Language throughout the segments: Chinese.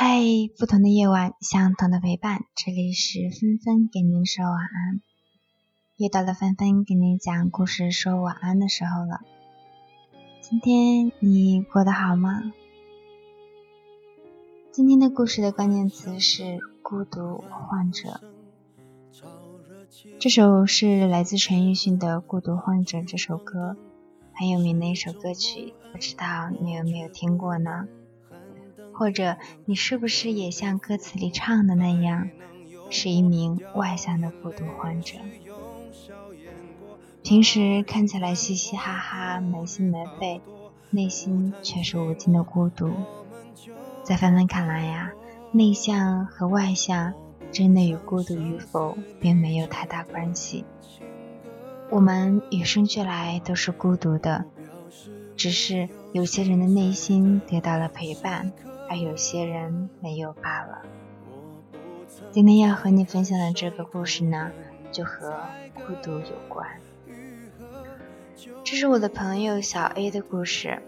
嗨，不同的夜晚，相同的陪伴。这里是纷纷给您说晚安。又到了纷纷给您讲故事、说晚安的时候了。今天你过得好吗？今天的故事的关键词是孤独患者。这首是来自陈奕迅的《孤独患者》这首歌，很有名的一首歌曲，不知道你有没有听过呢？或者你是不是也像歌词里唱的那样，是一名外向的孤独患者？平时看起来嘻嘻哈哈、没心没肺，内心却是无尽的孤独。在凡凡看来呀，内向和外向真的与孤独与否并没有太大关系。我们与生俱来都是孤独的，只是有些人的内心得到了陪伴。而有些人没有罢了。今天要和你分享的这个故事呢，就和孤独有关。这是我的朋友小 A 的故事，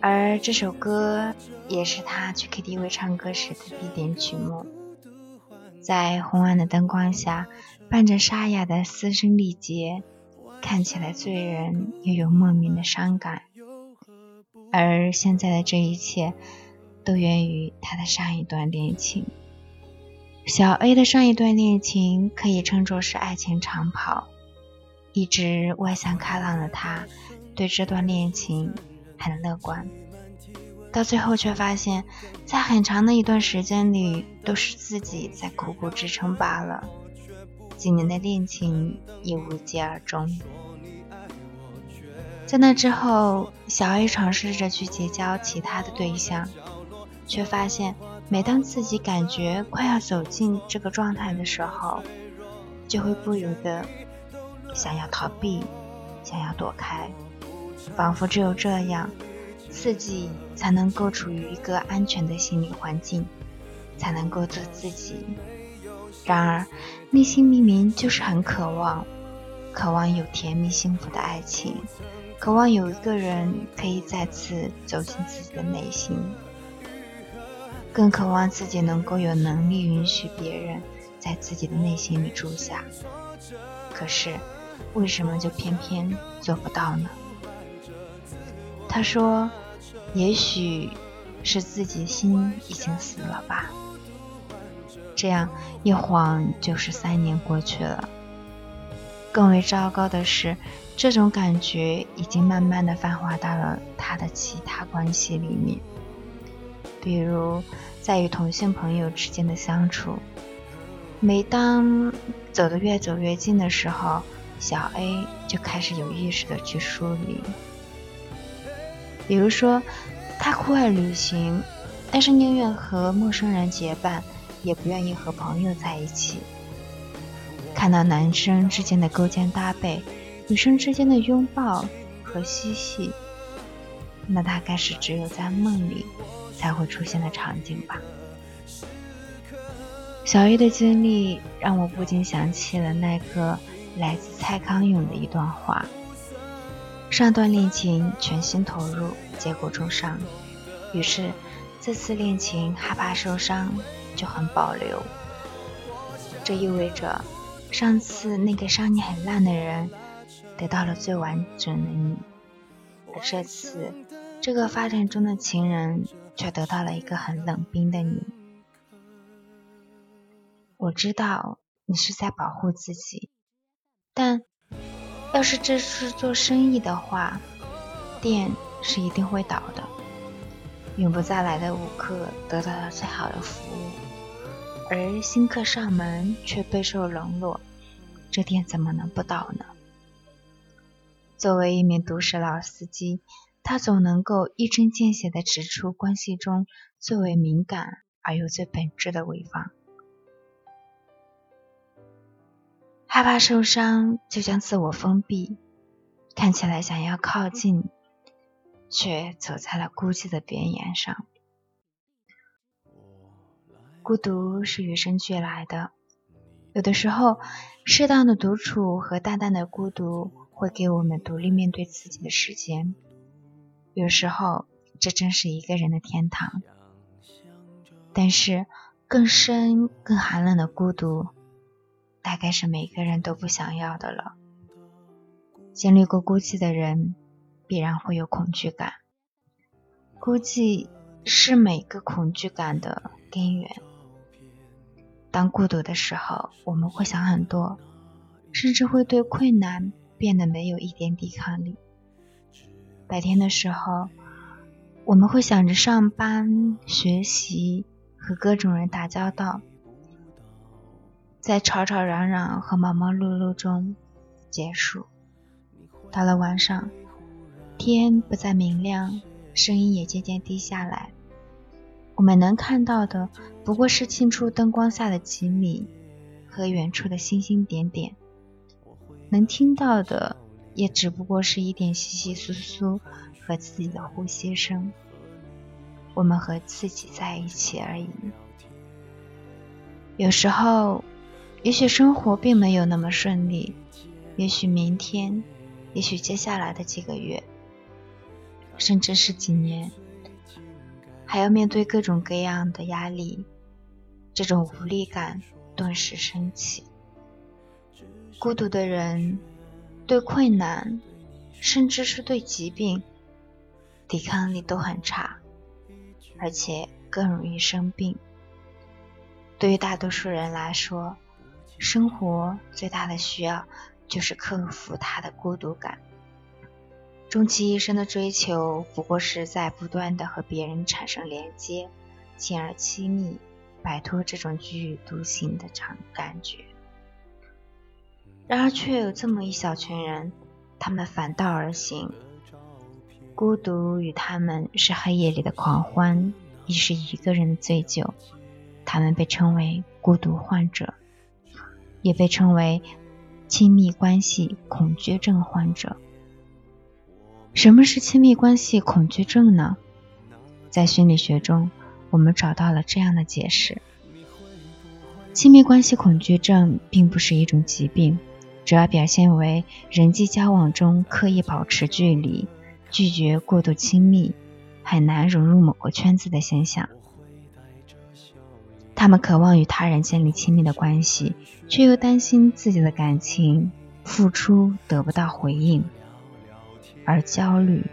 而这首歌也是他去 KTV 唱歌时的必点曲目。在昏暗的灯光下，伴着沙哑的嘶声力竭，看起来醉人，又有莫名的伤感。而现在的这一切，都源于他的上一段恋情。小 A 的上一段恋情可以称作是爱情长跑。一直外向开朗的他，对这段恋情很乐观，到最后却发现，在很长的一段时间里，都是自己在苦苦支撑罢了。几年的恋情也无疾而终。在那之后，小 A 尝试着去结交其他的对象，却发现每当自己感觉快要走进这个状态的时候，就会不由得想要逃避，想要躲开，仿佛只有这样，自己才能够处于一个安全的心理环境，才能够做自己。然而，内心明明就是很渴望，渴望有甜蜜幸福的爱情。渴望有一个人可以再次走进自己的内心，更渴望自己能够有能力允许别人在自己的内心里住下。可是，为什么就偏偏做不到呢？他说：“也许是自己心已经死了吧。”这样一晃就是三年过去了。更为糟糕的是，这种感觉已经慢慢的泛化到了他的其他关系里面，比如在与同性朋友之间的相处。每当走得越走越近的时候，小 A 就开始有意识的去疏离。比如说，他酷爱旅行，但是宁愿和陌生人结伴，也不愿意和朋友在一起。看到男生之间的勾肩搭背，女生之间的拥抱和嬉戏，那大概是只有在梦里才会出现的场景吧。小玉的经历让我不禁想起了那个来自蔡康永的一段话：上段恋情全心投入，结果重伤，于是这次恋情害怕受伤，就很保留。这意味着。上次那个伤你很烂的人，得到了最完整的你，而这次这个发展中的情人，却得到了一个很冷冰的你。我知道你是在保护自己，但要是这是做生意的话，店是一定会倒的。永不再来的顾客得到了最好的服务。而新客上门却备受冷落，这店怎么能不倒呢？作为一名都市老司机，他总能够一针见血地指出关系中最为敏感而又最本质的潍坊。害怕受伤，就将自我封闭，看起来想要靠近，却走在了孤寂的边缘上。孤独是与生俱来的，有的时候，适当的独处和淡淡的孤独会给我们独立面对自己的时间。有时候，这正是一个人的天堂。但是更深、更寒冷的孤独，大概是每个人都不想要的了。经历过孤寂的人，必然会有恐惧感。孤寂是每个恐惧感的根源。当孤独的时候，我们会想很多，甚至会对困难变得没有一点抵抗力。白天的时候，我们会想着上班、学习和各种人打交道，在吵吵嚷嚷和忙忙碌碌中结束。到了晚上，天不再明亮，声音也渐渐低下来。我们能看到的不过是近处灯光下的几米和远处的星星点点，能听到的也只不过是一点窸窸窣窣和自己的呼吸声。我们和自己在一起而已。有时候，也许生活并没有那么顺利，也许明天，也许接下来的几个月，甚至是几年。还要面对各种各样的压力，这种无力感顿时升起。孤独的人对困难，甚至是对疾病，抵抗力都很差，而且更容易生病。对于大多数人来说，生活最大的需要就是克服他的孤独感。终其一生的追求，不过是在不断的和别人产生连接，进而亲密，摆脱这种居于独行的长感觉。然而，却有这么一小群人，他们反道而行，孤独与他们是黑夜里的狂欢，亦是一个人的醉酒。他们被称为孤独患者，也被称为亲密关系恐惧症患者。什么是亲密关系恐惧症呢？在心理学中，我们找到了这样的解释：亲密关系恐惧症并不是一种疾病，主要表现为人际交往中刻意保持距离、拒绝过度亲密、很难融入某个圈子的现象。他们渴望与他人建立亲密的关系，却又担心自己的感情付出得不到回应。而焦虑，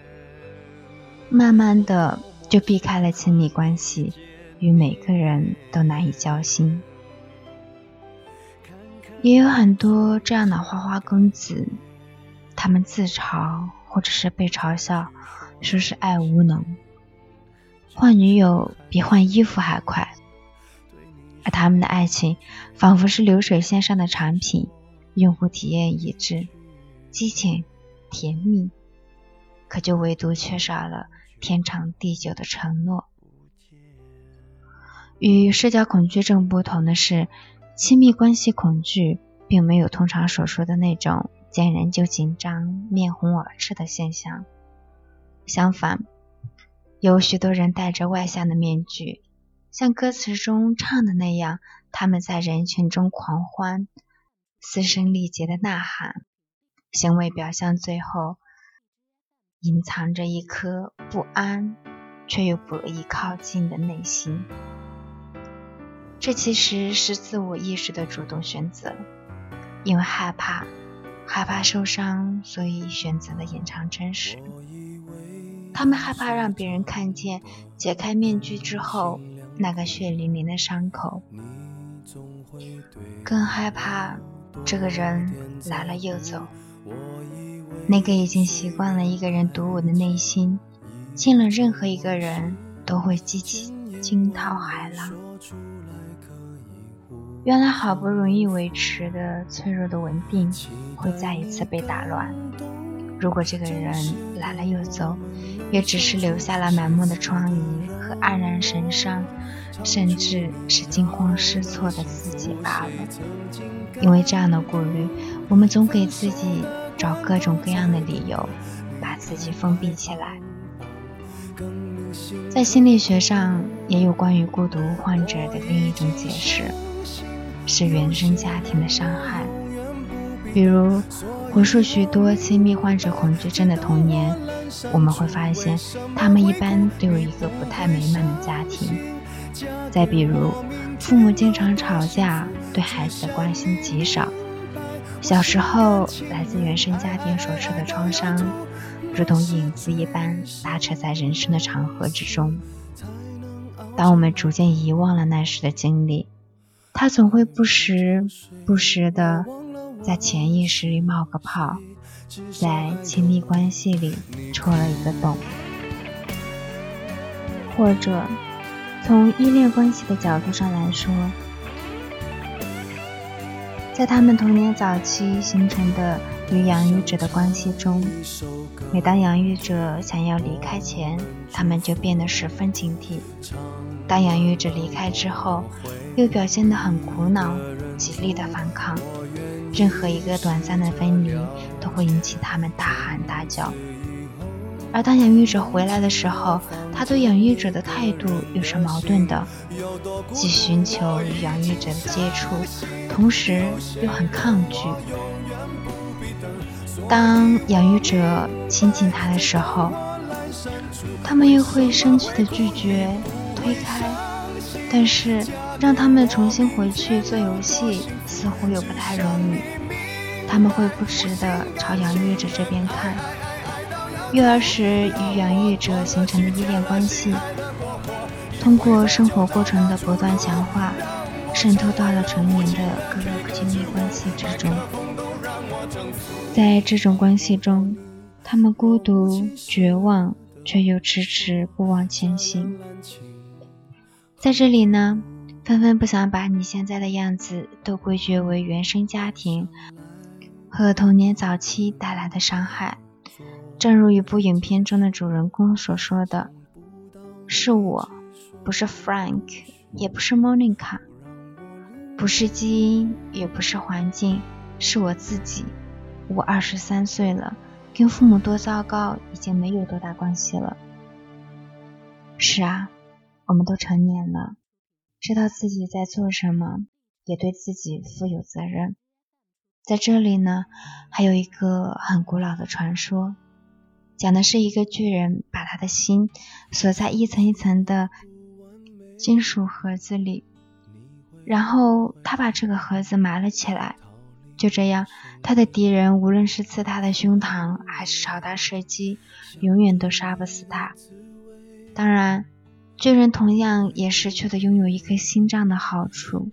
慢慢的就避开了亲密关系，与每个人都难以交心。也有很多这样的花花公子，他们自嘲或者是被嘲笑，说是爱无能，换女友比换衣服还快，而他们的爱情仿佛是流水线上的产品，用户体验一致，激情甜蜜。可就唯独缺少了天长地久的承诺。与社交恐惧症不同的是，亲密关系恐惧并没有通常所说的那种见人就紧张、面红耳赤的现象。相反，有许多人戴着外向的面具，像歌词中唱的那样，他们在人群中狂欢，嘶声力竭的呐喊，行为表象最后。隐藏着一颗不安却又不易靠近的内心，这其实是自我意识的主动选择。因为害怕，害怕受伤，所以选择了隐藏真实。他们害怕让别人看见解开面具之后那个血淋淋的伤口，更害怕这个人来了又走。那个已经习惯了一个人独舞的内心，见了任何一个人都会激起惊涛骇浪。原来好不容易维持的脆弱的稳定，会再一次被打乱。如果这个人来了又走，也只是留下了满目的疮痍和黯然神伤，甚至是惊慌失措的自己罢了。因为这样的顾虑，我们总给自己。找各种各样的理由，把自己封闭起来。在心理学上，也有关于孤独患者的另一种解释，是原生家庭的伤害。比如，回溯许多亲密患者恐惧症的童年，我们会发现，他们一般都有一个不太美满的家庭，再比如，父母经常吵架，对孩子的关心极少。小时候来自原生家庭所受的创伤，如同影子一般拉扯在人生的长河之中。当我们逐渐遗忘了那时的经历，他总会不时不时的在潜意识里冒个泡，在亲密关系里戳了一个洞。或者，从依恋关系的角度上来说，在他们童年早期形成的与养育者的关系中，每当养育者想要离开前，他们就变得十分警惕；当养育者离开之后，又表现得很苦恼，极力的反抗。任何一个短暂的分离，都会引起他们大喊大叫。而当养育者回来的时候，他对养育者的态度又是矛盾的，既寻求与养育者的接触，同时又很抗拒。当养育者亲近他的时候，他们又会生气的拒绝、推开。但是让他们重新回去做游戏，似乎又不太容易。他们会不时地朝养育者这边看。育儿时与养育者形成的依恋关系，通过生活过程的不断强化，渗透到了成年的各个亲密关系之中。在这种关系中，他们孤独、绝望，却又迟迟不忘前行。在这里呢，纷纷不想把你现在的样子都归结为原生家庭和童年早期带来的伤害。正如一部影片中的主人公所说的：“是我，不是 Frank，也不是 Monica，不是基因，也不是环境，是我自己。我二十三岁了，跟父母多糟糕已经没有多大关系了。是啊，我们都成年了，知道自己在做什么，也对自己负有责任。在这里呢，还有一个很古老的传说。”讲的是一个巨人把他的心锁在一层一层的金属盒子里，然后他把这个盒子埋了起来。就这样，他的敌人无论是刺他的胸膛，还是朝他射击，永远都杀不死他。当然，巨人同样也失去了拥有一颗心脏的好处，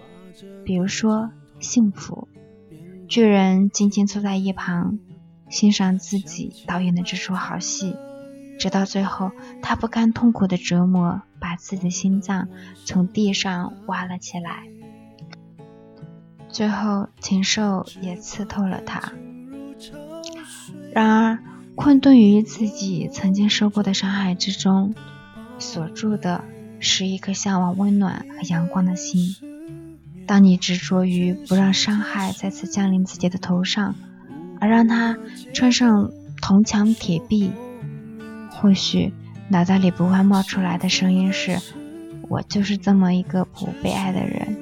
比如说幸福。巨人静静坐在一旁。欣赏自己导演的这出好戏，直到最后，他不堪痛苦的折磨，把自己的心脏从地上挖了起来。最后，禽兽也刺透了他。然而，困顿于自己曾经受过的伤害之中，锁住的是一颗向往温暖和阳光的心。当你执着于不让伤害再次降临自己的头上，而让他穿上铜墙铁壁，或许脑袋里不会冒出来的声音是：我就是这么一个不被爱的人，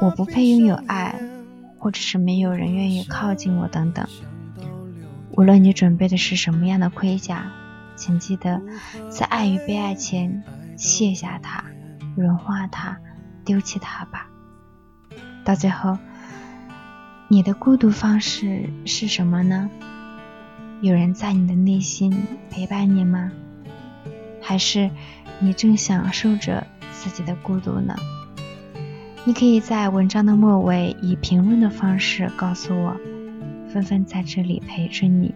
我不配拥有爱，或者是没有人愿意靠近我等等。无论你准备的是什么样的盔甲，请记得在爱与被爱前卸下它，融化它，丢弃它吧。到最后。你的孤独方式是什么呢？有人在你的内心陪伴你吗？还是你正享受着自己的孤独呢？你可以在文章的末尾以评论的方式告诉我，纷纷在这里陪着你。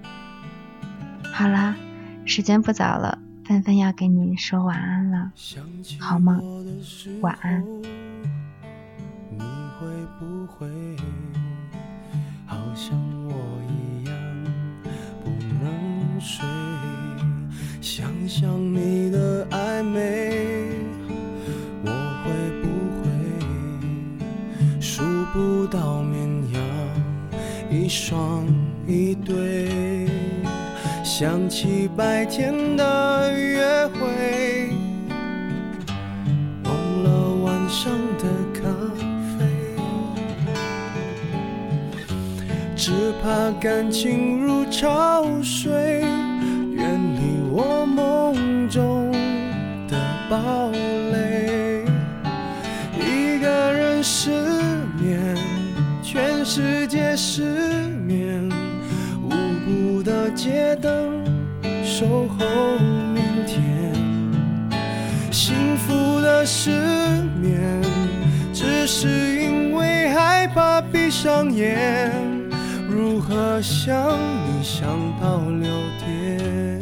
好啦，时间不早了，纷纷要跟你说晚安了，好梦，晚安。你会不会好像我一样不能睡，想想你想起白天的约会忘了晚上的咖啡只怕感情如潮水远离我梦中的堡垒。一个人失眠全世界失眠无辜的街灯后明天。幸福的失眠，只是因为害怕闭上眼。如何想你想到六点？